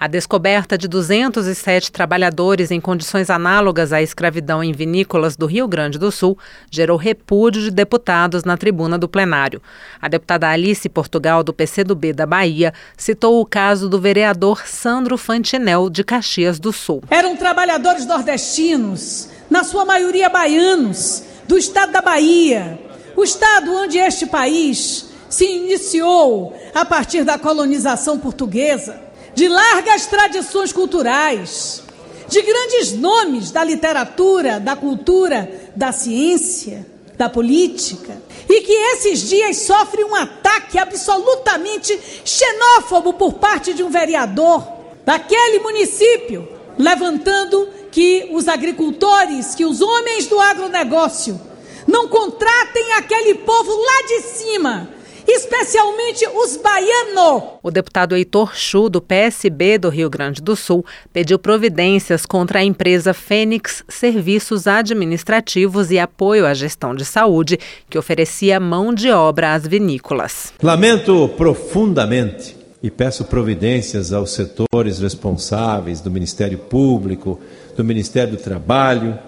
A descoberta de 207 trabalhadores em condições análogas à escravidão em vinícolas do Rio Grande do Sul gerou repúdio de deputados na tribuna do plenário. A deputada Alice Portugal, do PCdoB da Bahia, citou o caso do vereador Sandro Fantinel, de Caxias do Sul. Eram trabalhadores nordestinos, na sua maioria baianos, do estado da Bahia, o estado onde este país se iniciou a partir da colonização portuguesa de largas tradições culturais, de grandes nomes da literatura, da cultura, da ciência, da política, e que esses dias sofre um ataque absolutamente xenófobo por parte de um vereador daquele município, levantando que os agricultores, que os homens do agronegócio não contratem aquele povo lá de cima especialmente os baianos. O deputado Heitor Chu, do PSB do Rio Grande do Sul, pediu providências contra a empresa Fênix Serviços Administrativos e Apoio à Gestão de Saúde, que oferecia mão de obra às vinícolas. Lamento profundamente e peço providências aos setores responsáveis do Ministério Público, do Ministério do Trabalho,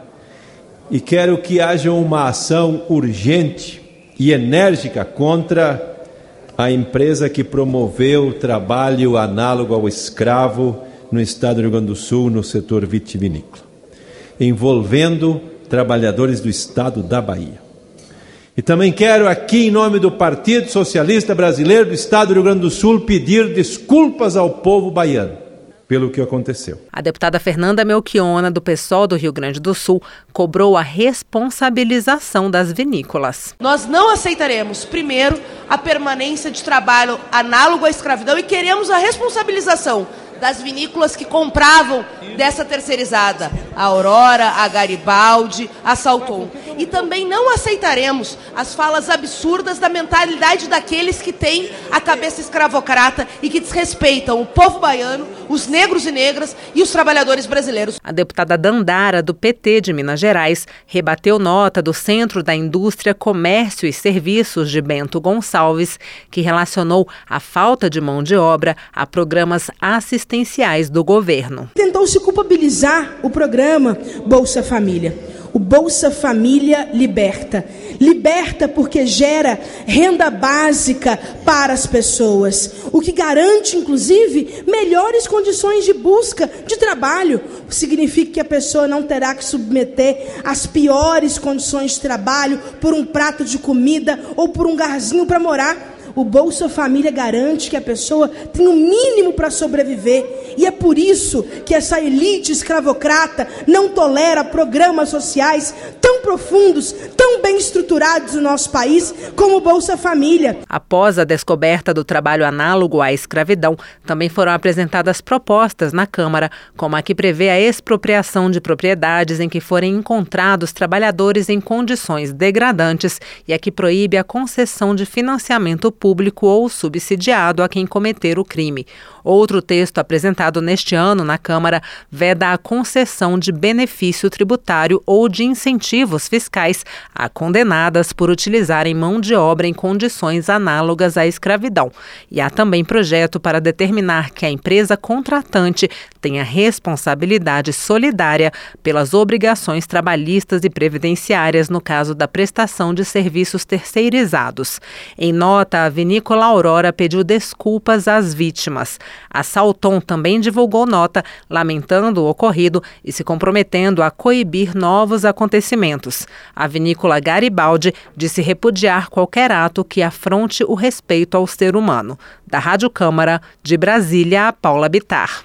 e quero que haja uma ação urgente e enérgica contra a empresa que promoveu trabalho análogo ao escravo no estado do Rio Grande do Sul, no setor vitivinícola, envolvendo trabalhadores do estado da Bahia. E também quero aqui, em nome do Partido Socialista Brasileiro do estado do Rio Grande do Sul, pedir desculpas ao povo baiano pelo que aconteceu. A deputada Fernanda Melchiona, do PSOL do Rio Grande do Sul, cobrou a responsabilização das vinícolas. Nós não aceitaremos, primeiro, a permanência de trabalho análogo à escravidão e queremos a responsabilização das vinícolas que compravam dessa terceirizada, a Aurora, a Garibaldi, a Salton. E também não aceitaremos as falas absurdas da mentalidade daqueles que têm a cabeça escravocrata e que desrespeitam o povo baiano, os negros e negras e os trabalhadores brasileiros. A deputada Dandara, do PT de Minas Gerais, rebateu nota do Centro da Indústria, Comércio e Serviços de Bento Gonçalves, que relacionou a falta de mão de obra a programas assistenciais do governo. Tentou se culpabilizar o programa Bolsa Família. O Bolsa Família liberta. Liberta porque gera renda básica para as pessoas, o que garante, inclusive, melhores condições de busca de trabalho. Significa que a pessoa não terá que submeter às piores condições de trabalho por um prato de comida ou por um garzinho para morar o Bolsa Família garante que a pessoa tem o mínimo para sobreviver. E é por isso que essa elite escravocrata não tolera programas sociais tão profundos, tão bem estruturados no nosso país como o Bolsa Família. Após a descoberta do trabalho análogo à escravidão, também foram apresentadas propostas na Câmara, como a que prevê a expropriação de propriedades em que forem encontrados trabalhadores em condições degradantes e a que proíbe a concessão de financiamento público ou subsidiado a quem cometer o crime. Outro texto apresentado neste ano na Câmara veda a concessão de benefício tributário ou de incentivos fiscais a condenadas por utilizarem mão de obra em condições análogas à escravidão. E há também projeto para determinar que a empresa contratante tenha responsabilidade solidária pelas obrigações trabalhistas e previdenciárias no caso da prestação de serviços terceirizados. Em nota, a vinícola Aurora pediu desculpas às vítimas. A Salton também divulgou nota lamentando o ocorrido e se comprometendo a coibir novos acontecimentos. A vinícola Garibaldi disse repudiar qualquer ato que afronte o respeito ao ser humano. Da Rádio Câmara, de Brasília, Paula Bitar.